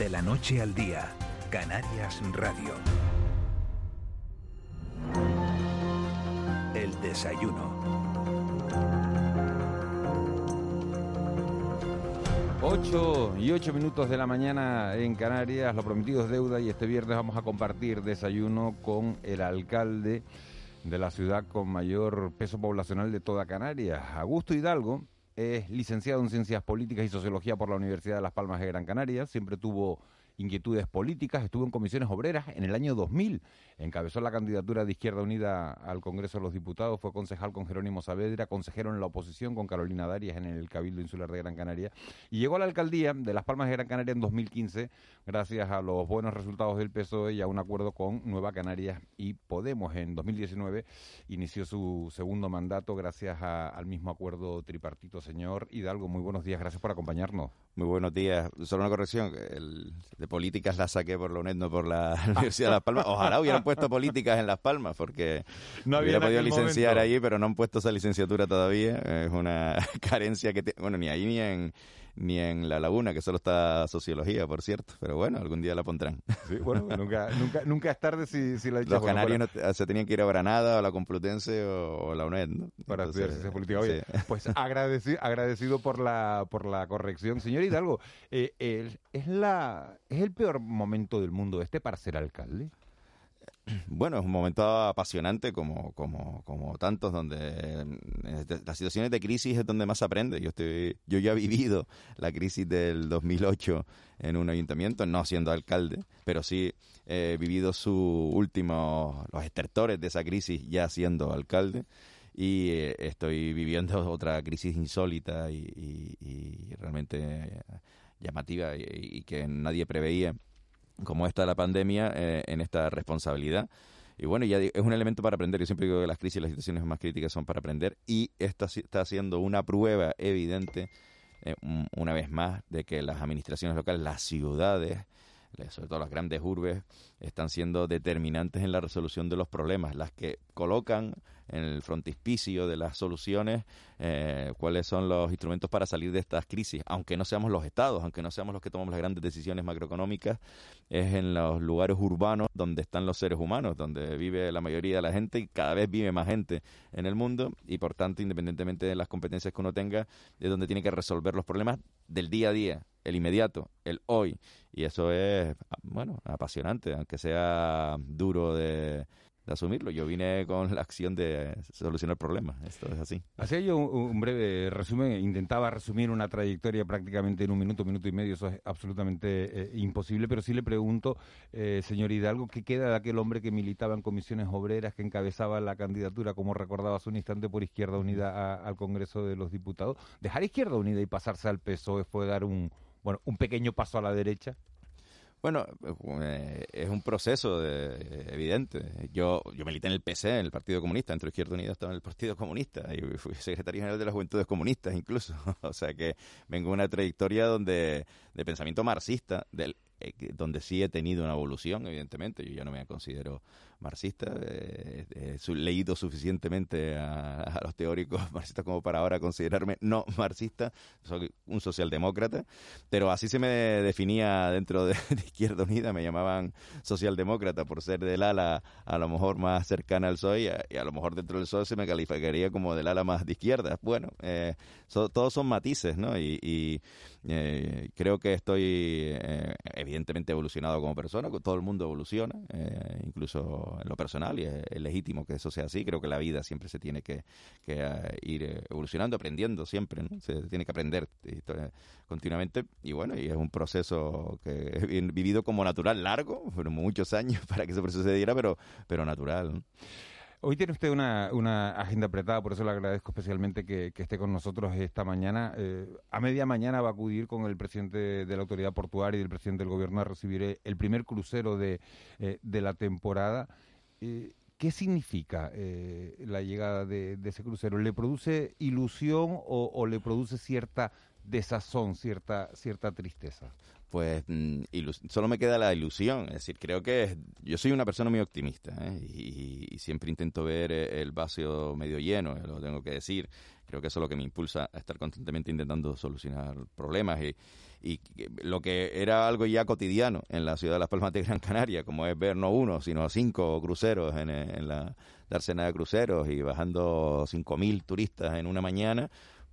De la noche al día, Canarias Radio. El desayuno. 8 y 8 minutos de la mañana en Canarias, lo prometido es deuda y este viernes vamos a compartir desayuno con el alcalde de la ciudad con mayor peso poblacional de toda Canarias, Augusto Hidalgo. Es licenciado en Ciencias Políticas y Sociología por la Universidad de Las Palmas de Gran Canaria. Siempre tuvo inquietudes políticas, estuvo en comisiones obreras en el año 2000, encabezó la candidatura de Izquierda Unida al Congreso de los Diputados, fue concejal con Jerónimo Saavedra, consejero en la oposición con Carolina Darias en el Cabildo Insular de Gran Canaria y llegó a la alcaldía de Las Palmas de Gran Canaria en 2015 gracias a los buenos resultados del PSOE y a un acuerdo con Nueva Canarias y Podemos. En 2019 inició su segundo mandato gracias al mismo acuerdo tripartito. Señor Hidalgo, muy buenos días, gracias por acompañarnos. Muy buenos días. Solo una corrección, el, de políticas la saqué por la UNED, no por la Universidad de Las Palmas. Ojalá hubieran puesto políticas en Las Palmas, porque no hubiera podido licenciar allí, pero no han puesto esa licenciatura todavía. Es una carencia que, bueno, ni ahí ni en ni en La Laguna, que solo está sociología, por cierto. Pero bueno, algún día la pondrán. Sí, bueno, nunca, nunca, nunca es tarde si, si la Los canarios se tenían que ir a Granada, a la Complutense o, la UNED, ¿no? Para estudiar ciencia política. Oye, pues agradecido, agradecido por la, por la corrección. Señor Hidalgo, eh, ¿es, la, ¿es el peor momento del mundo este para ser alcalde? Bueno, es un momento apasionante como, como, como tantos, donde las situaciones de crisis es donde más se aprende. Yo, estoy, yo ya he vivido la crisis del 2008 en un ayuntamiento, no siendo alcalde, pero sí he vivido su último, los estertores de esa crisis ya siendo alcalde y eh, estoy viviendo otra crisis insólita y, realmente llamativa y que nadie preveía como esta la pandemia eh, en esta responsabilidad. Y bueno, ya es un elemento para aprender. Yo siempre digo que las crisis y las situaciones más críticas son para aprender. Y esta está siendo una prueba evidente, eh, una vez más, de que las administraciones locales, las ciudades, sobre todo las grandes urbes, están siendo determinantes en la resolución de los problemas, las que colocan en el frontispicio de las soluciones eh, cuáles son los instrumentos para salir de estas crisis, aunque no seamos los estados, aunque no seamos los que tomamos las grandes decisiones macroeconómicas, es en los lugares urbanos donde están los seres humanos, donde vive la mayoría de la gente y cada vez vive más gente en el mundo y por tanto, independientemente de las competencias que uno tenga, es donde tiene que resolver los problemas del día a día, el inmediato, el hoy. Y eso es, bueno, apasionante, aunque sea duro de, asumirlo. Yo vine con la acción de solucionar problemas. Esto es así. Hacía yo un, breve resumen. Intentaba resumir una trayectoria prácticamente en un minuto, minuto y medio. Eso es absolutamente eh, imposible. Pero sí le pregunto, eh, señor Hidalgo, ¿qué queda de aquel hombre que militaba en comisiones obreras, que encabezaba la candidatura, como recordaba hace un instante, por Izquierda Unida al Congreso de los Diputados? ¿Dejar Izquierda Unida y pasarse al PSOE fue dar un, bueno, un pequeño paso a la derecha? Bueno, eh, es un proceso evidente. Yo, yo milité en el PC, en el Partido Comunista, entre Izquierda Unida estaba en el Partido Comunista y fui secretario general de las Juventudes Comunistas incluso. o sea que vengo de una trayectoria donde de pensamiento marxista, del, eh, donde sí he tenido una evolución, evidentemente. Yo ya no me considero marxista. Eh, he leído suficientemente a, los teóricos marxistas como para ahora considerarme no marxista. Soy un socialdemócrata, pero así se me definía dentro de, Izquierda Unida. Me llamaban socialdemócrata por ser del ala a lo mejor más cercana al PSOE y a, lo mejor dentro del PSOE se me calificaría como del ala más de izquierda. Bueno, eh, todos son matices, ¿no? Y, eh, creo que estoy evidentemente evolucionado como persona, todo el mundo evoluciona, incluso en lo personal y es, legítimo que eso sea así. Creo que la vida siempre se tiene que, eh, ir eh, evolucionando, aprendiendo siempre, ¿no? Se tiene que aprender eh, continuamente y bueno, y es un proceso que he vivido como natural, largo, fueron muchos años para que ese proceso se diera, pero, pero natural. Hoy tiene usted una, agenda apretada, por eso le agradezco especialmente que, esté con nosotros esta mañana. Eh, a media mañana va a acudir con el presidente de la autoridad portuaria y el presidente del gobierno a recibir el primer crucero de, eh, de la temporada. Eh, ¿Qué significa la llegada de, ese crucero? ¿Le produce ilusión o, le produce cierta desazón, cierta, cierta tristeza? Pues mm, solo me queda la ilusión. Es decir, creo que yo soy una persona muy optimista ¿eh? y, siempre intento ver eh, el vaso medio lleno, eh, lo tengo que decir. Creo que eso es lo que me impulsa a estar constantemente intentando solucionar problemas y, y lo que era algo ya cotidiano en la ciudad de Las Palmas de Gran Canaria, como es ver no uno, sino cinco cruceros en, en la dársena de cruceros y bajando cinco mil turistas en una mañana,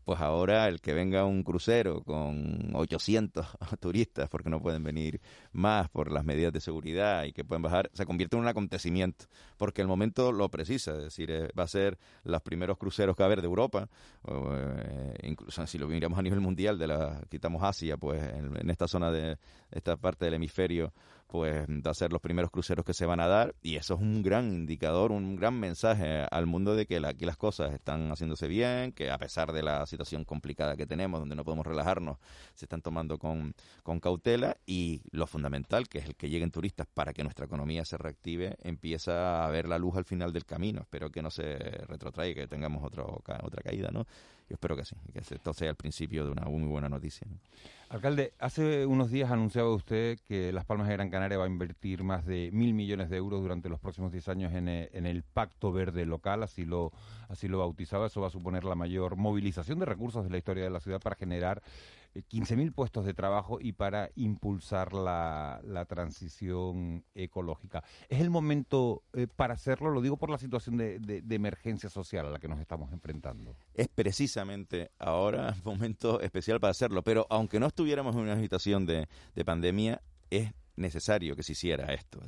pues ahora el que venga un crucero con 800 turistas, porque no pueden venir más por las medidas de seguridad y que pueden bajar, se convierte en un acontecimiento, porque el momento lo precisa, es decir, eh, va a ser los primeros cruceros que va a haber de Europa, eh, incluso si lo miramos a nivel mundial, de la quitamos Asia, pues en esta zona de esta parte del hemisferio, pues va a los primeros cruceros que se van a dar y eso es un gran indicador, un gran mensaje al mundo de que aquí las cosas están haciéndose bien, que a pesar de la situación complicada que tenemos, donde no podemos relajarnos, se están tomando con, con cautela y lo fundamental, que es el que lleguen turistas para que nuestra economía se reactive, empieza a ver la luz al final del camino. Espero que no se retrotraiga, que tengamos otro, otra caída, ¿no? Yo espero que sí, que esto sea el principio de una muy buena noticia. Alcalde, hace unos días anunciaba usted que Las Palmas de Gran Canaria va a invertir más de mil millones de euros durante los próximos diez años en, eh, en, el Pacto Verde local, así lo, así lo bautizaba. Eso va a suponer la mayor movilización de recursos de la historia de la ciudad para generar 15.000 puestos de trabajo y para impulsar la, transición ecológica. ¿Es el momento eh, para hacerlo? Lo digo por la situación de, emergencia social a la que nos estamos enfrentando. Es precisamente ahora el momento especial para hacerlo, pero aunque no estuviéramos en una situación de, de pandemia, es necesario que se hiciera esto.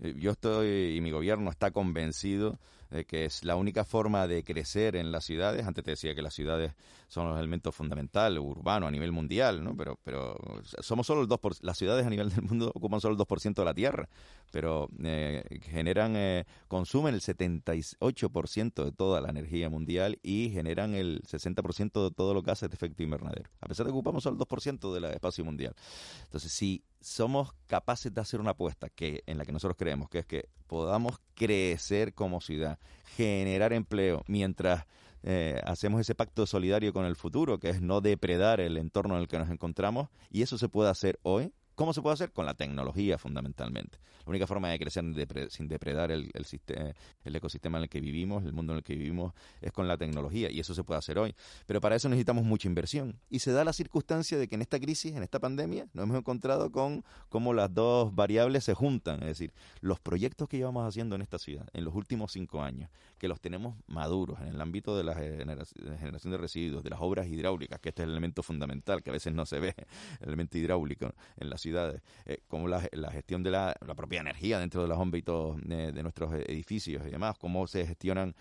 Eh, yo estoy y mi gobierno está convencido de que es la única forma de crecer en las ciudades. Antes te decía que las ciudades son los elementos fundamentales, urbanos a nivel mundial, ¿no? Pero, pero somos solo el 2%, las ciudades a nivel del mundo ocupan solo el 2% de la tierra, pero eh, generan, eh, consumen el 78% de toda la energía mundial y generan el 60% de todo lo que hace de efecto invernadero, a pesar de que ocupamos solo el 2% del espacio mundial. Entonces, si somos capaces de hacer una apuesta que en la que nosotros creemos, que es que podamos crecer como ciudad, generar empleo, mientras eh, hacemos ese pacto solidario con el futuro, que es no depredar el entorno en el que nos encontramos, y eso se puede hacer hoy. ¿Cómo se puede hacer? Con la tecnología, fundamentalmente. La única forma de crecer sin depredar el, el, ecosistema en el que vivimos, el mundo en el que vivimos, es con la tecnología, y eso se puede hacer hoy. Pero para eso necesitamos mucha inversión. Y se da la circunstancia de que en esta crisis, en esta pandemia, nos hemos encontrado con cómo las dos variables se juntan. Es decir, los proyectos que llevamos haciendo en esta ciudad en los últimos cinco años, que los tenemos maduros en el ámbito de la generación de residuos, de las obras hidráulicas, que este es el elemento fundamental, que a veces no se ve, el elemento hidráulico en la ciudad eh, como la, gestión de la, propia energía dentro de los ámbitos de, nuestros edificios y demás, cómo se gestionan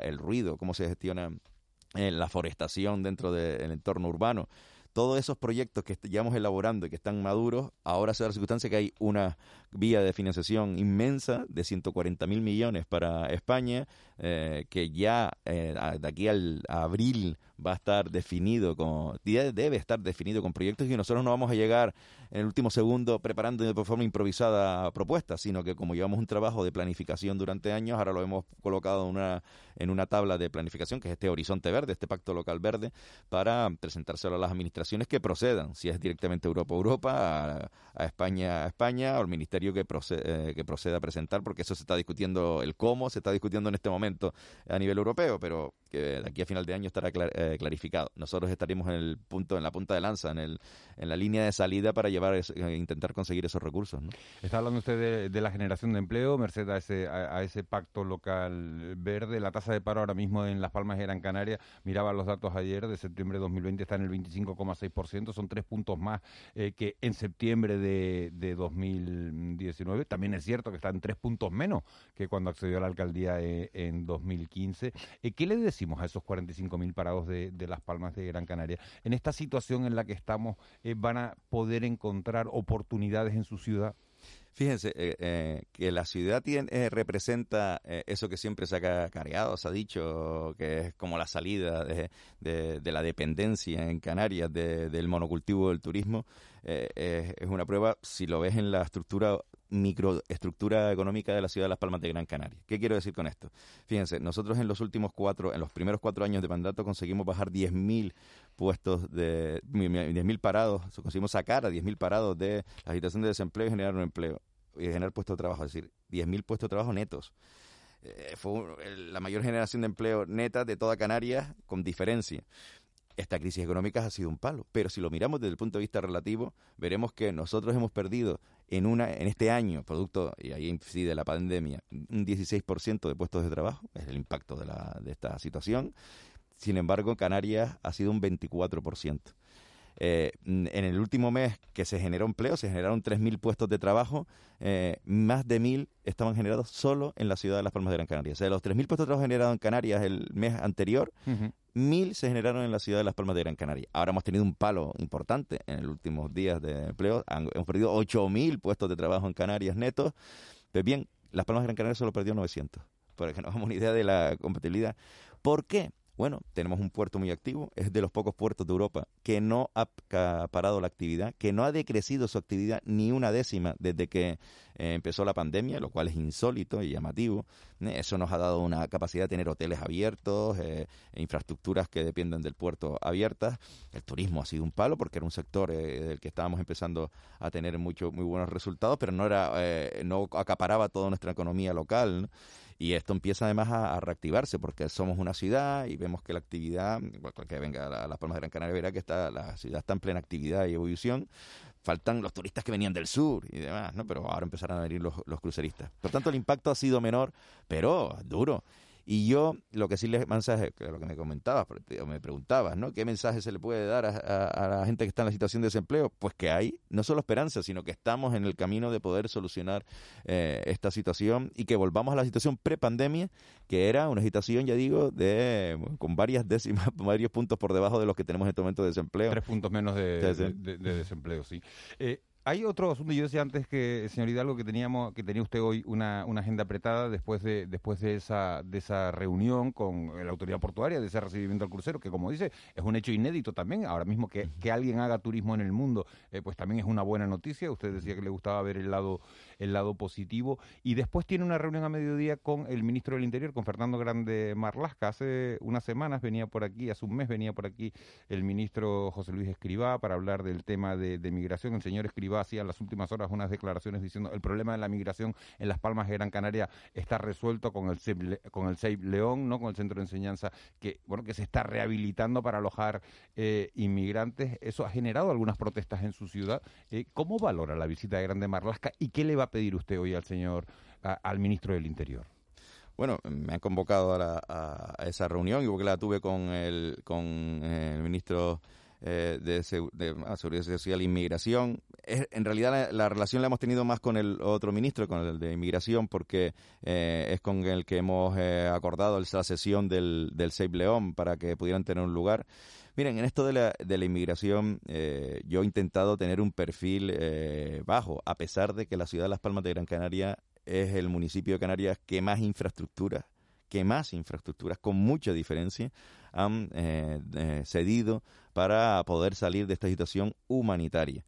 el ruido, cómo se gestiona eh, la forestación dentro del entorno urbano todos esos proyectos que llevamos elaborando y que están maduros, ahora se da la circunstancia que hay una vía de financiación inmensa de 140 mil millones para España, eh, que ya de aquí al abril va a estar definido, con, debe estar definido con proyectos y nosotros no vamos a llegar en el último segundo preparando de forma improvisada propuestas, sino que como llevamos un trabajo de planificación durante años, ahora lo hemos colocado una, en una tabla de planificación, que es este horizonte verde, este pacto local verde, para presentárselo a las administraciones que procedan, si es directamente Europa Europa, a, España a España, o al ministerio que proceda, eh, que proceda a presentar, porque eso se está discutiendo el cómo, se está discutiendo en este momento a nivel europeo, pero que de aquí a final de año estará eh, clarificado. Nosotros estaremos en el punto, en la punta de lanza, en, el, en la línea de salida para llevar eh, intentar conseguir esos recursos. Está hablando usted de, la generación de empleo, merced a ese, a, ese pacto local verde. La tasa de paro ahora mismo en Las Palmas de Gran Canaria, miraba los datos ayer de septiembre de 2020, está en el 25,6%, son tres puntos más eh, que en septiembre de, de 2019. También es cierto que están tres puntos menos que cuando accedió a la alcaldía en 2015. ¿Qué le? A esos 45.000 parados de, Las Palmas de Gran Canaria. En esta situación en la que estamos, eh, ¿van a poder encontrar oportunidades en su ciudad? Fíjense eh, eh, que la ciudad tiene, representa eso que siempre se ha cargado, se ha dicho, que es como la salida de, de, la dependencia en Canarias del monocultivo del turismo. es una prueba, si lo ves en la estructura microestructura económica de la ciudad de Las Palmas de Gran Canaria. ¿Qué quiero decir con esto? Fíjense, nosotros en los últimos cuatro, en los primeros cuatro años de mandato conseguimos bajar 10.000 puestos de 10.000 parados, conseguimos sacar a 10.000 parados de la situación de desempleo y generar un empleo y generar puestos de trabajo, es decir, 10.000 puestos de trabajo netos. Eh, fue la mayor generación de empleo neta de toda Canarias con diferencia esta crisis económica ha sido un palo. Pero si lo miramos desde el punto de vista relativo, veremos que nosotros hemos perdido en, una, en este año, producto, y ahí incide la pandemia, un 16% de puestos de trabajo, es el impacto de, la, de esta situación. Sin embargo, Canarias ha sido un 24%. Eh, en el último mes que se generó empleo, se generaron 3.000 puestos de trabajo, eh, más de 1.000 estaban generados solo en la ciudad de Las Palmas de Gran Canaria. O sea, de los 3.000 puestos de trabajo generados en Canarias el mes anterior, 1.000 se generaron en la ciudad de Las Palmas de Gran Canaria. Ahora hemos tenido un palo importante en los últimos días de empleo. hemos perdido 8.000 puestos de trabajo en Canarias netos. Pues bien, Las Palmas de Gran Canaria solo perdió 900. Para que nos hagamos una idea de la compatibilidad. ¿Por qué? Bueno, tenemos un puerto muy activo, es de los pocos puertos de Europa que no ha parado la actividad, que no ha decrecido su actividad ni una décima desde que eh, empezó la pandemia, lo cual es insólito y llamativo. Eh, eso nos ha dado una capacidad de tener hoteles abiertos, eh, e infraestructuras que dependen del puerto abiertas. El turismo ha sido un palo porque era un sector del que estábamos empezando a tener mucho, muy buenos resultados, pero no era, no acaparaba toda nuestra economía local. Y esto empieza además a, reactivarse porque somos una ciudad y vemos que la actividad, que venga a, Las Palmas de Gran Canaria verá que está, la ciudad está en plena actividad y evolución. Faltan los turistas que venían del sur y demás, ¿no? Pero ahora empezarán a venir los, los cruceristas. Por tanto, el impacto ha sido menor, pero duro. Y yo, lo que sí les mensaje, lo que me comentabas, me preguntabas, ¿no? ¿Qué mensaje se le puede dar a, la gente que está en la situación de desempleo? Pues que hay no solo esperanza, sino que estamos en el camino de poder solucionar eh, esta situación y que volvamos a la situación pre-pandemia, que era una situación, ya digo, de con varias décimas, varios puntos por debajo de los que tenemos en este momento de desempleo. Tres puntos menos de, desempleo, sí. Eh, hay otro asunto, yo decía antes que, señor Hidalgo, que teníamos, que tenía usted hoy una, una agenda apretada después de, después de esa, de esa reunión con la autoridad portuaria, de ese recibimiento al crucero, que como dice, es un hecho inédito también. Ahora mismo que, que alguien haga turismo en el mundo, eh, pues también es una buena noticia. Usted decía que le gustaba ver el lado, el lado positivo. Y después tiene una reunión a mediodía con el ministro del Interior, con Fernando Grande Marlasca. Hace unas semanas venía por aquí, hace un mes venía por aquí el ministro José Luis Escribá para hablar del tema de, de migración. El señor Escribá hacía en las últimas horas unas declaraciones diciendo el problema de la migración en Las Palmas de Gran Canaria está resuelto con el CEIP, con el León, no con el centro de enseñanza que bueno que se está rehabilitando para alojar eh, inmigrantes. Eso ha generado algunas protestas en su ciudad. Eh, ¿Cómo valora la visita de Grande Marlasca y qué le va a pedir usted hoy al señor al ministro del Interior? Bueno, me han convocado a, esa reunión, y porque la tuve con el, con el ministro eh, de, ah, Seguridad Social e Inmigración. en realidad la, relación la hemos tenido más con el otro ministro, con el de Inmigración, porque eh, es con el que hemos eh, acordado la sesión del, del Save León para que pudieran tener un lugar. Miren, en esto de la, de la inmigración, yo he intentado tener un perfil bajo, a pesar de que la ciudad de Las Palmas de Gran Canaria es el municipio de Canarias que más infraestructura que más infraestructuras, con mucha diferencia, han eh, cedido para poder salir de esta situación humanitaria.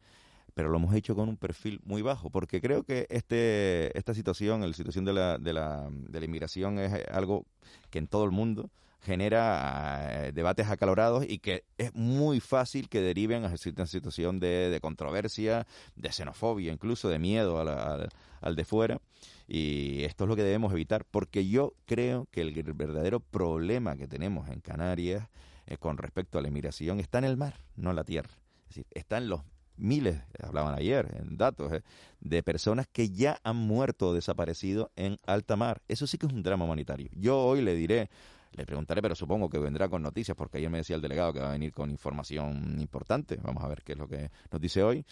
Pero lo hemos hecho con un perfil muy bajo, porque creo que este, esta situación, la situación de la, de, la, de la inmigración es algo que en todo el mundo genera eh, debates acalorados y que es muy fácil que deriven a una situación de, controversia, de xenofobia, incluso de miedo al, al de fuera. Y esto es lo que debemos evitar, porque yo creo que el verdadero problema que tenemos en Canarias eh, con respecto a la inmigración está en el mar, no en la tierra. Es está en los miles, hablaban ayer en datos, eh, de personas que ya han muerto o desaparecido en alta mar. Eso sí que es un drama humanitario. Yo hoy le diré le preguntaré, pero supongo que vendrá con noticias, porque ayer me decía el delegado que va a venir con información importante. Vamos a ver qué es lo que nos dice hoy.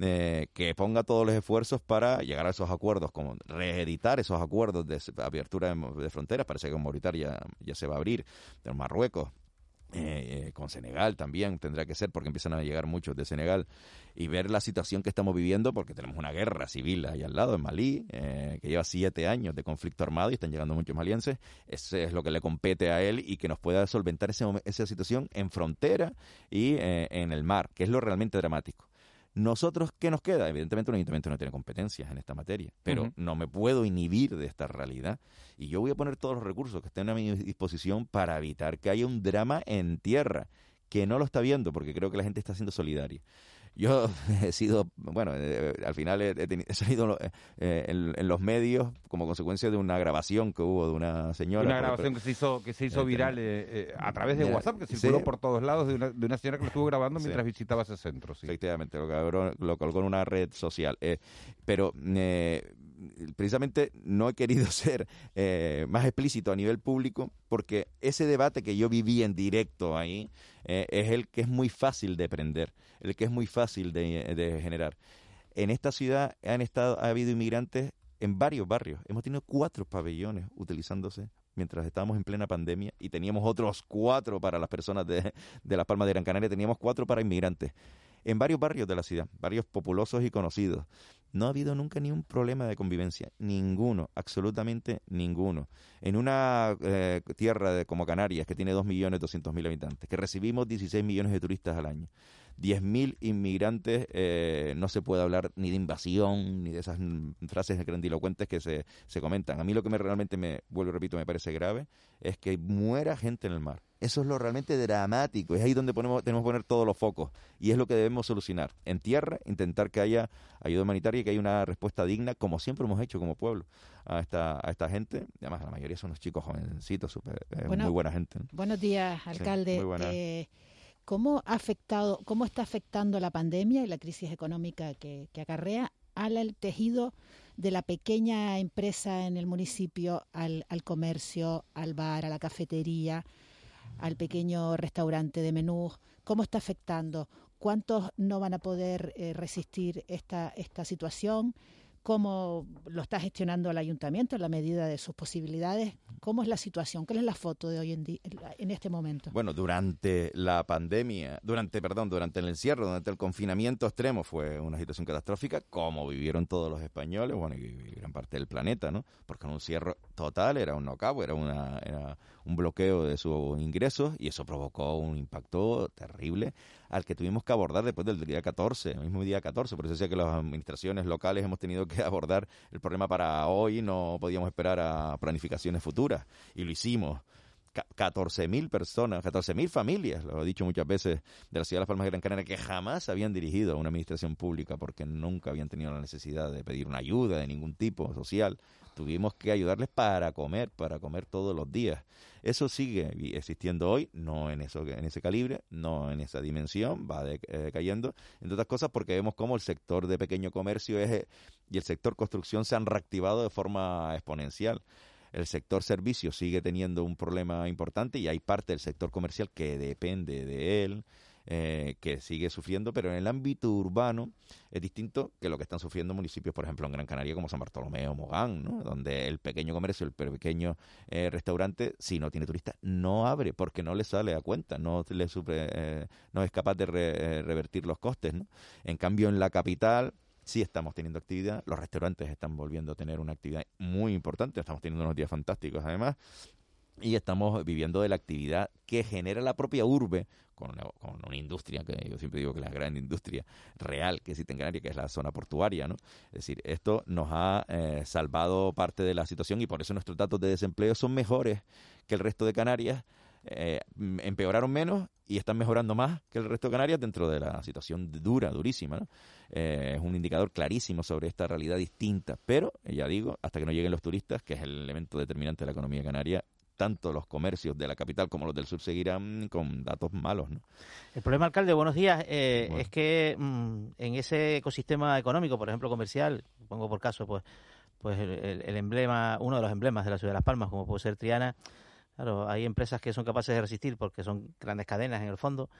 Eh, que ponga todos los esfuerzos para llegar a esos acuerdos, como reeditar esos acuerdos de apertura de, fronteras. Parece que con Mauritania ya, se va a abrir, de Marruecos eh, con Senegal también tendrá que ser porque empiezan a llegar muchos de Senegal y ver la situación que estamos viviendo porque tenemos una guerra civil ahí al lado en Malí eh, que lleva siete años de conflicto armado y están llegando muchos malienses. Ese es lo que le compete a él y que nos pueda solventar esa situación en frontera y eh, en el mar que es lo realmente dramático nosotros, ¿qué nos queda? Evidentemente un ayuntamiento no tiene competencias en esta materia, pero no me puedo inhibir de esta realidad y yo voy a poner todos los recursos que estén a mi disposición para evitar que haya un drama en tierra, que no lo está viendo porque creo que la gente está siendo solidaria. Yo he sido, bueno, eh, al final he, salido eh, en, los medios como consecuencia de una grabación que hubo de una señora. Una grabación que se hizo que se hizo este, viral eh, a través de WhatsApp, que circuló por todos lados, de una, de una, señora que lo estuvo grabando mientras visitaba ese centro. Efectivamente, lo, lo, colgó en una red social. pero precisamente no he querido ser eh, más explícito a nivel público porque ese debate que yo viví en directo ahí eh, es el que es muy fácil de prender, el que es muy fácil de, generar. En esta ciudad han estado, ha habido inmigrantes en varios barrios. Hemos tenido cuatro pabellones utilizándose mientras estábamos en plena pandemia y teníamos otros cuatro para las personas de, de Las Palmas de Gran Canaria, teníamos cuatro para inmigrantes en varios barrios de la ciudad, barrios populosos y conocidos. No ha habido nunca ni un problema de convivencia, ninguno, absolutamente ninguno. En una eh, tierra de, como Canarias, que tiene 2.200.000 habitantes, que recibimos 16 millones de turistas al año, 10.000 inmigrantes, eh, no se puede hablar ni de invasión, ni de esas frases grandilocuentes que se, se comentan. A mí lo que me, realmente me, vuelvo y repito, me parece grave, es que muera gente en el mar. Eso es lo realmente dramático, es ahí donde ponemos, tenemos que poner todos los focos y es lo que debemos solucionar. En tierra, intentar que haya ayuda humanitaria y que haya una respuesta digna, como siempre hemos hecho como pueblo, a esta, a esta gente. Además, la mayoría son unos chicos jovencitos, super, eh, muy buena gente. Buenos días, alcalde. Eh, ¿Cómo, ha afectado, ¿Cómo está afectando la pandemia y la crisis económica que, acarrea al tejido de la pequeña empresa en el municipio, al, al comercio, al bar, a la cafetería? al pequeño restaurante de menú, cómo está afectando, cuántos no van a poder eh, resistir esta, esta situación, cómo lo está gestionando el ayuntamiento en la medida de sus posibilidades, cómo es la situación, cuál es la foto de hoy en día, en este momento. Bueno, durante la pandemia, durante, perdón, durante el encierro, durante el confinamiento extremo fue una situación catastrófica, como vivieron todos los españoles, bueno, y gran parte del planeta, ¿no? Porque un encierro total era un knockout, era, una, era un bloqueo de sus ingresos y eso provocó un impacto terrible al que tuvimos que abordar después del día 14, el mismo día 14. Por eso decía que las administraciones locales hemos tenido que abordar el problema para hoy, no podíamos esperar a planificaciones futuras y lo hicimos. 14.000 personas, 14.000 familias, lo he dicho muchas veces, de la ciudad de Las Palmas de Gran Canaria, que jamás habían dirigido a una administración pública porque nunca habían tenido la necesidad de pedir una ayuda de ningún tipo social tuvimos que ayudarles para comer, para comer todos los días. Eso sigue existiendo hoy, no en eso en ese calibre, no en esa dimensión, va eh, cayendo, entre otras cosas porque vemos cómo el sector de pequeño comercio es, eh, y el sector construcción se han reactivado de forma exponencial. El sector servicios sigue teniendo un problema importante y hay parte del sector comercial que depende de él. Eh, que sigue sufriendo, pero en el ámbito urbano es distinto que lo que están sufriendo municipios, por ejemplo, en Gran Canaria, como San Bartolomé o Mogán, ¿no? donde el pequeño comercio, el pequeño eh, restaurante, si no tiene turistas, no abre porque no le sale a cuenta, no, le eh, no es capaz de revertir los costes. ¿no? En cambio, en la capital sí estamos teniendo actividad, los restaurantes están volviendo a tener una actividad muy importante, estamos teniendo unos días fantásticos además, y estamos viviendo de la actividad que genera la propia urbe con una, industria que yo siempre digo que es la gran industria real que existe en Canarias, que es la zona portuaria, ¿no? Es decir, esto nos ha eh, salvado parte de la situación y por eso nuestros datos de desempleo son mejores que el resto de Canarias. Eh, empeoraron menos y están mejorando más que el resto de Canarias dentro de la situación dura, durísima. ¿no? Eh, es un indicador clarísimo sobre esta realidad distinta. Pero, ya digo, hasta que no lleguen los turistas, que es el elemento determinante de la economía canaria, tanto los comercios de la capital como los del sur seguirán con datos malos. ¿no? El problema, alcalde, buenos días, eh, es que mm, en ese ecosistema económico, por ejemplo comercial, pongo por caso, pues, pues el, emblema, uno de los emblemas de la ciudad de Las Palmas, como puede ser Triana, claro, hay empresas que son capaces de resistir porque son grandes cadenas en el fondo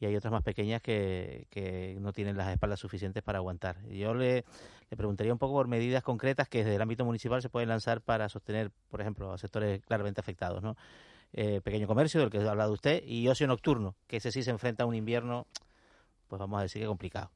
y hay otras más pequeñas que, que no tienen las espaldas suficientes para aguantar. Yo le, le preguntaría un poco por medidas concretas que desde el ámbito municipal se pueden lanzar para sostener, por ejemplo, a sectores claramente afectados, ¿no? eh, pequeño comercio, del que ha hablado usted, y ocio nocturno, que ese sí se enfrenta a un invierno, pues vamos a decir que complicado.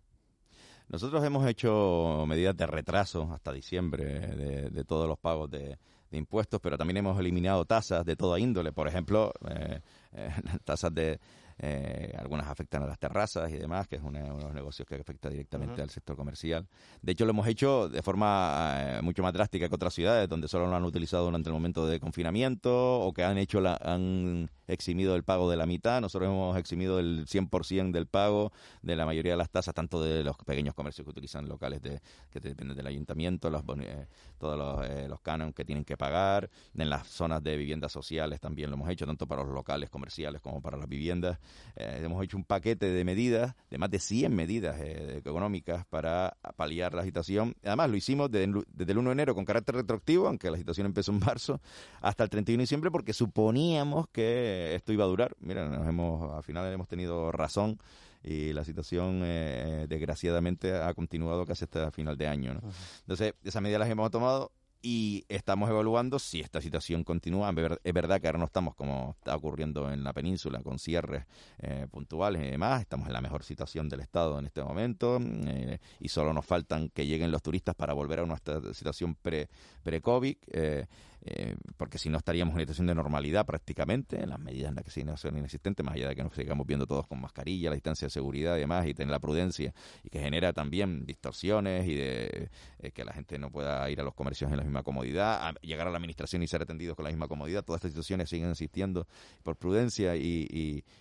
Nosotros hemos hecho medidas de retraso hasta diciembre de, todos los pagos de, impuestos, pero también hemos eliminado tasas de toda índole. Por ejemplo, eh, eh, tasas de, eh, algunas afectan a las terrazas y demás, que es uno de los negocios que afecta directamente al sector comercial. De hecho, lo hemos hecho de forma eh, mucho más drástica que otras ciudades, donde solo lo han utilizado durante el momento de confinamiento o que han hecho la, han eximido el pago de la mitad. Nosotros hemos eximido el 100% del pago de la mayoría de las tasas, tanto de los pequeños comercios que utilizan locales de, que dependen del ayuntamiento, los, eh, todos los, eh, los cánones que tienen que pagar. En las zonas de viviendas sociales también lo hemos hecho, tanto para los locales comerciales como para las viviendas. Eh, hemos hecho un paquete de medidas, de más de 100 medidas eh, económicas para paliar la situación. Además, lo hicimos desde, el 1 de enero con carácter retroactivo, aunque la situación empezó en marzo, hasta el 31 de diciembre, porque suponíamos que esto iba a durar. Mira, nos hemos, al final hemos tenido razón y la situación eh, desgraciadamente ha continuado casi hasta final de año. Entonces, esas medidas las hemos tomado y estamos evaluando si esta situación continúa. Es verdad que ahora no estamos como está ocurriendo en la península, con cierres eh, puntuales y demás. Estamos en la mejor situación del Estado en este momento eh, y solo nos faltan que lleguen los turistas para volver a nuestra situación pre-COVID. eh, eh, porque si no estaríamos en una situación de normalidad prácticamente, en las medidas en las que no son inexistentes, más allá de que nos sigamos viendo todos con mascarilla, la distancia de seguridad y demás, y tener la prudencia, y que genera también distorsiones y de eh, que la gente no pueda ir a los comercios en la misma comodidad, llegar a la administración y ser atendidos con la misma comodidad, todas estas situaciones siguen existiendo por prudencia y,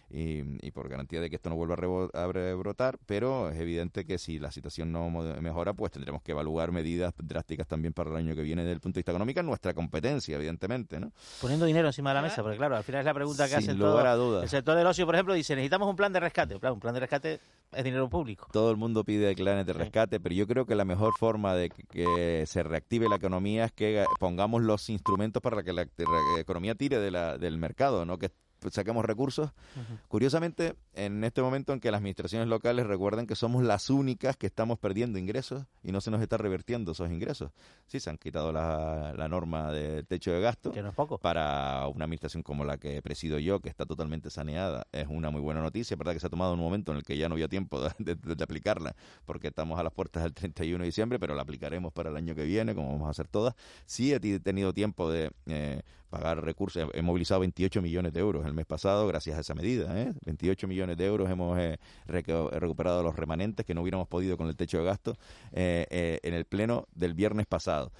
y, por garantía de que esto no vuelva a, rebrotar, pero es evidente que si la situación no mejora, pues tendremos que evaluar medidas drásticas también para el año que viene desde el punto de vista económico, nuestra competencia, evidentemente. ¿no? Poniendo dinero encima de la mesa, porque claro, al final es la pregunta que hacen todos. El sector del ocio, por ejemplo, dice, necesitamos un plan de rescate. Claro, un plan de rescate es dinero público. Todo el mundo pide planes de rescate, pero yo creo que la mejor forma de que, se reactive la economía es que pongamos los instrumentos para que la, economía tire de la, del mercado, no que saquemos recursos. Curiosamente, en este momento en que las administraciones locales recuerden que somos las únicas que estamos perdiendo ingresos y no se nos está revirtiendo esos ingresos. Sí, se han quitado la, norma del techo de gasto. Que no es poco. Para una administración como la que presido yo, que está totalmente saneada, es una muy buena noticia. Es verdad que se ha tomado un momento en el que ya no había tiempo de, aplicarla, porque estamos a las puertas del 31 de diciembre, pero la aplicaremos para el año que viene, como vamos a hacer todas. Sí he tenido tiempo de eh, pagar recursos. He movilizado 28 millones de euros el mes pasado gracias a esa medida. ¿eh? 28 millones de euros. Hemos eh, recuperado los remanentes que no hubiéramos podido con el techo de gasto eh, eh, en el pleno del viernes pasado.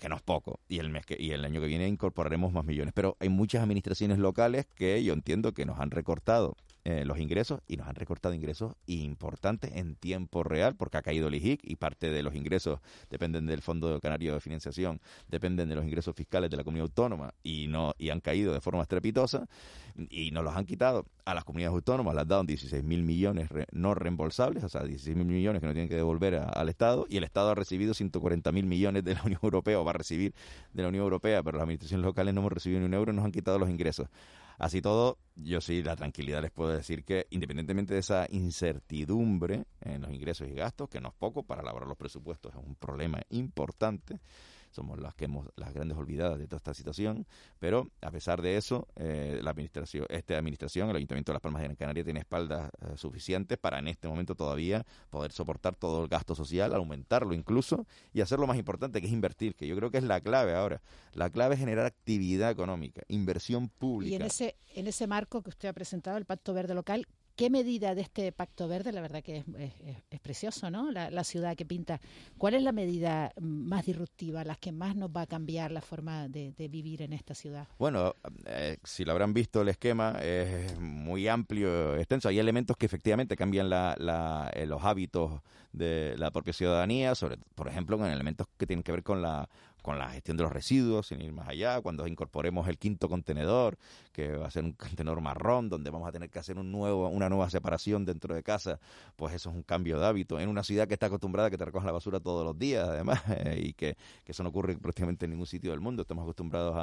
Que no es poco, y el mes que, y el año que viene incorporaremos más millones. Pero hay muchas administraciones locales que yo entiendo que nos han recortado eh, los ingresos y nos han recortado ingresos importantes en tiempo real porque ha caído el IGIC y parte de los ingresos dependen del Fondo Canario de Financiación, dependen de los ingresos fiscales de la comunidad autónoma y no y han caído de forma estrepitosa y nos los han quitado a las comunidades autónomas, las dado 16 mil millones no reembolsables, o sea, 16 mil millones que no tienen que devolver al Estado y el Estado ha recibido 140 mil millones de la Unión Europea o va a recibir de la Unión Europea, pero las administraciones locales no hemos recibido ni un euro nos han quitado los ingresos. Así todo, yo sí, la tranquilidad les puedo decir que independientemente de esa incertidumbre en los ingresos y gastos, que no es poco, para elaborar los presupuestos es un problema importante, somos las que hemos las grandes olvidadas de toda esta situación, pero a pesar de eso, eh, la administración, esta administración, el Ayuntamiento de Las Palmas de Gran Canaria tiene espaldas eh, suficientes para en este momento todavía poder soportar todo el gasto social, aumentarlo incluso y hacer lo más importante que es invertir, que yo creo que es la clave ahora. La clave es generar actividad económica, inversión pública. Y en ese en ese marco que usted ha presentado, el Pacto Verde Local, ¿Qué medida de este Pacto Verde? La verdad que es, precioso, ¿no? La, ciudad que pinta. ¿Cuál es la medida más disruptiva, la que más nos va a cambiar la forma de, vivir en esta ciudad? Bueno, eh, si lo habrán visto, el esquema es muy amplio, extenso. Hay elementos que efectivamente cambian eh, los hábitos de la propia ciudadanía, sobre, por ejemplo, con elementos que tienen que ver con la con la gestión de los residuos, sin ir más allá, cuando incorporemos el quinto contenedor, que va a ser un contenedor marrón, donde vamos a tener que hacer un nuevo, una nueva separación dentro de casa, pues eso es un cambio de hábito. En una ciudad que está acostumbrada a que te recojan la basura todos los días, además, eh, y que, eso no ocurre prácticamente en ningún sitio del mundo. Estamos acostumbrados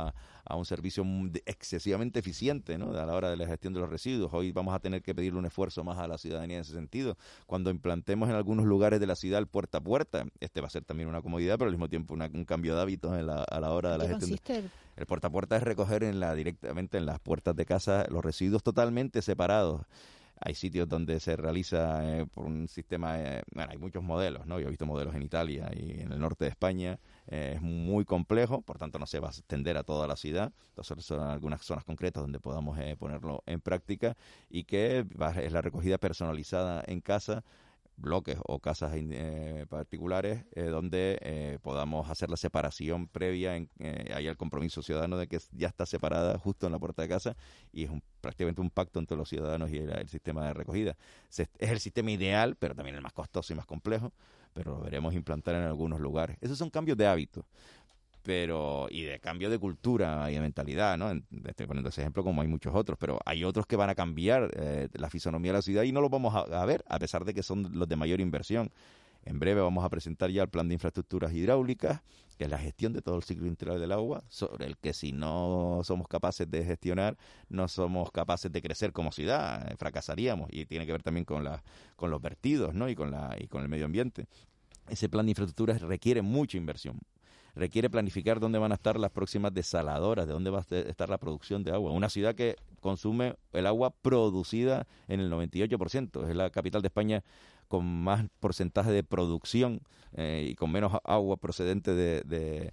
a, un servicio excesivamente eficiente a la hora de la gestión de los residuos. Hoy vamos a tener que pedirle un esfuerzo más a la ciudadanía en ese sentido. Cuando implantemos en algunos lugares de la ciudad el puerta a puerta, este va a ser también una comodidad, pero al mismo tiempo un cambio de hábito hábitos a la hora de la gestión. El puerta a puerta es recoger en la, directamente en las puertas de casa los residuos totalmente separados. Hay sitios donde se realiza eh, por un sistema, eh, bueno, hay muchos modelos, ¿no? Yo he visto modelos en Italia y en el norte de España. Eh, es muy complejo, por tanto no se va a extender a toda la ciudad. Entonces son algunas zonas concretas donde podamos ponerlo en práctica y que es la recogida personalizada en casa bloques o casas eh, particulares eh, donde eh, podamos hacer la separación previa, en, hay el compromiso ciudadano de que ya está separada justo en la puerta de casa y es prácticamente un pacto entre los ciudadanos y el, sistema de recogida. es el sistema ideal, pero también el más costoso y más complejo, pero lo veremos implantar en algunos lugares. Esos son cambios de hábitos pero y de cambio de cultura y de mentalidad, ¿no? Estoy poniendo ese ejemplo como hay muchos otros, pero hay otros que van a cambiar eh, la fisonomía de la ciudad y no los vamos a, ver, a pesar de que son los de mayor inversión. En breve vamos a presentar ya el plan de infraestructuras hidráulicas, que es la gestión de todo el ciclo integral del agua, sobre el que si no somos capaces de gestionar, no somos capaces de crecer como ciudad, eh, fracasaríamos. Y tiene que ver también con, la, con los vertidos ¿no? y, con la, y con el medio ambiente. Ese plan de infraestructuras requiere mucha inversión, requiere planificar dónde van a estar las próximas desaladoras, de dónde va a estar la producción de agua. Una ciudad que consume el agua producida en el 98%, es la capital de España con más porcentaje de producción eh, y con menos agua procedente de, de,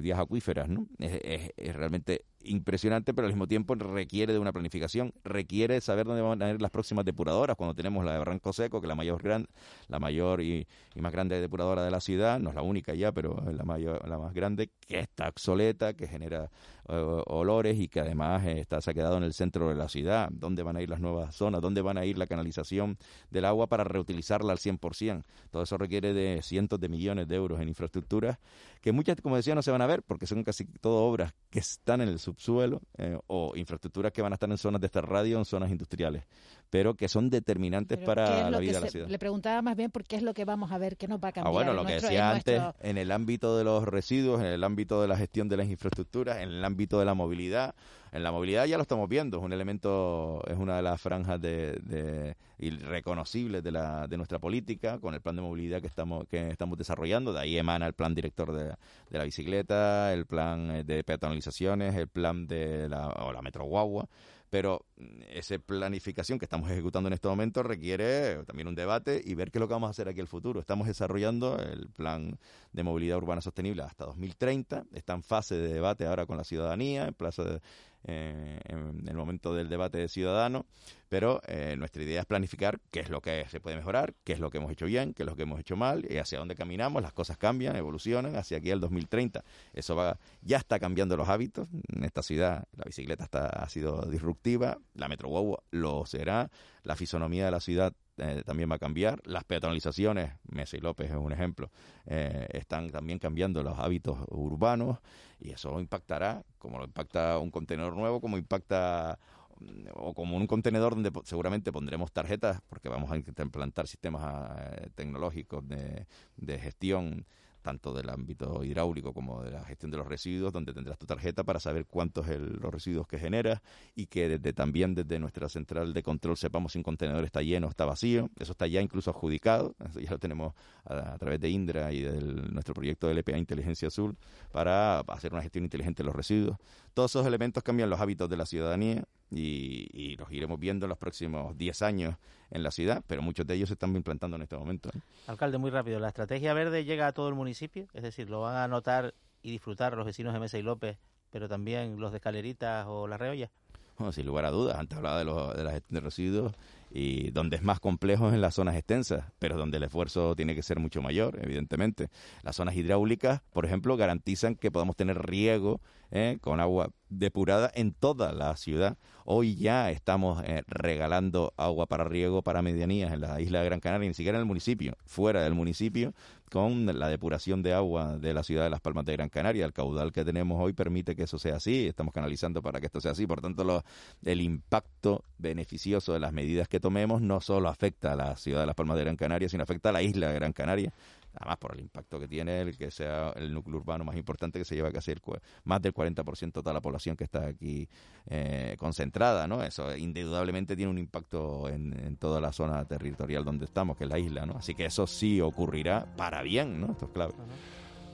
vías acuíferas, ¿no? Es, realmente impresionante, pero al mismo tiempo requiere de una planificación, requiere saber dónde van a ir las próximas depuradoras, cuando tenemos la de Barranco Seco, que es la mayor gran, la mayor y, más grande depuradora de la ciudad, no es la única ya, pero es la mayor, la más grande, que está obsoleta, que genera eh, olores y que además eh, está, se ha quedado en el centro de la ciudad, dónde van a ir las nuevas zonas, dónde van a ir la canalización del agua para reutilizarla al 100%. Todo eso requiere de cientos de millones de euros en infraestructuras que muchas, como decía, no se van a ver porque son casi todo obras que están en el subsuelo eh, o infraestructuras que van a estar en zonas de esta radio, en zonas industriales, pero que son determinantes para la vida de la ciudad. Le preguntaba más bien por qué es lo que vamos a ver, qué nos va a cambiar. Ah, bueno, lo que decía antes, en el ámbito de los residuos, en el ámbito de la gestión de las infraestructuras, en el ámbito de la movilidad, en la movilidad ya lo estamos viendo, es un elemento, es una de las franjas de, reconocibles de, la, de nuestra política, con el plan de movilidad que estamos, que estamos desarrollando, de ahí emana el plan director de, la bicicleta, el plan eh, de peatonalizaciones, el plan de la, o la metro guagua, pero mm, esa planificación que estamos ejecutando en este momento requiere también un debate y ver qué es lo que vamos a hacer aquí en el futuro. Estamos desarrollando el plan de movilidad urbana sostenible hasta 2030, está en fase de debate ahora con la ciudadanía, en plazo de, eh, en el momento del debate de ciudadano, pero eh, nuestra idea es planificar qué es lo que se puede mejorar, qué es lo que hemos hecho bien, qué es lo que hemos hecho mal y hacia dónde caminamos. Las cosas cambian, evolucionan hacia aquí al 2030. Eso va, ya está cambiando los hábitos. En esta ciudad la bicicleta ha sido disruptiva, la Metro lo será, la fisonomía de la ciudad eh, también va a cambiar. Las peatonalizaciones, Messi López es un ejemplo, eh, están también cambiando los hábitos urbanos y eso impactará, como lo impacta un contenedor nuevo, como impacta mm, o como un contenedor donde seguramente pondremos tarjetas, porque vamos a implantar sistemas eh, tecnológicos de, de gestión tanto del ámbito hidráulico como de la gestión de los residuos, donde tendrás tu tarjeta para saber cuántos los residuos que generas y que desde, también desde nuestra central de control sepamos si un contenedor está lleno o está vacío. Eso está ya incluso adjudicado, ya lo tenemos a, través de Indra y de nuestro proyecto de LPA Inteligencia Azul para hacer una gestión inteligente de los residuos. Todos esos elementos cambian los hábitos de la ciudadanía y, los iremos viendo en los próximos 10 años en la ciudad, pero muchos de ellos se están implantando en este momento. Alcalde, muy rápido, ¿la estrategia verde llega a todo el municipio? Es decir, ¿lo van a notar y disfrutar los vecinos de Mesa y López, pero también los de Escaleritas o La Reolla? Bueno, sin lugar a dudas, antes hablaba de, los, de la gestión de residuos y donde es más complejo es en las zonas extensas, pero donde el esfuerzo tiene que ser mucho mayor, evidentemente. Las zonas hidráulicas, por ejemplo, garantizan que podamos tener riego ¿eh? con agua depurada en toda la ciudad. Hoy ya estamos eh, regalando agua para riego para medianías en la isla de Gran Canaria, ni siquiera en el municipio, fuera del municipio, con la depuración de agua de la ciudad de Las Palmas de Gran Canaria. El caudal que tenemos hoy permite que eso sea así, estamos canalizando para que esto sea así. Por tanto, el impacto beneficioso de las medidas que tomemos no solo afecta a la ciudad de Las Palmas de Gran Canaria, sino afecta a la isla de Gran Canaria además por el impacto que tiene el que sea el núcleo urbano más importante que se lleva casi el, más del 40% de toda la población que está aquí eh, concentrada, ¿no? Eso indudablemente tiene un impacto en, toda la zona territorial donde estamos, que es la isla, ¿no? Así que eso sí ocurrirá para bien, ¿no? Esto es clave.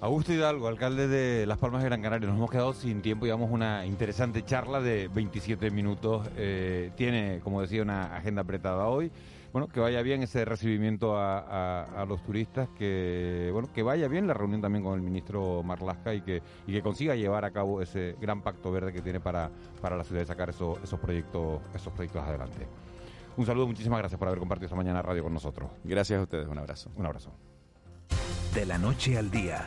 Augusto Hidalgo, alcalde de Las Palmas de Gran Canaria. Nos hemos quedado sin tiempo, llevamos una interesante charla de 27 minutos. Eh, tiene, como decía, una agenda apretada hoy. Bueno, que vaya bien ese recibimiento a, los turistas, que bueno, que vaya bien la reunión también con el ministro Marlasca y que, y que consiga llevar a cabo ese gran pacto verde que tiene para, para la ciudad de sacar esos, esos proyectos, esos proyectos adelante. Un saludo, muchísimas gracias por haber compartido esta mañana radio con nosotros. Gracias a ustedes, un abrazo. Un abrazo. De la noche al día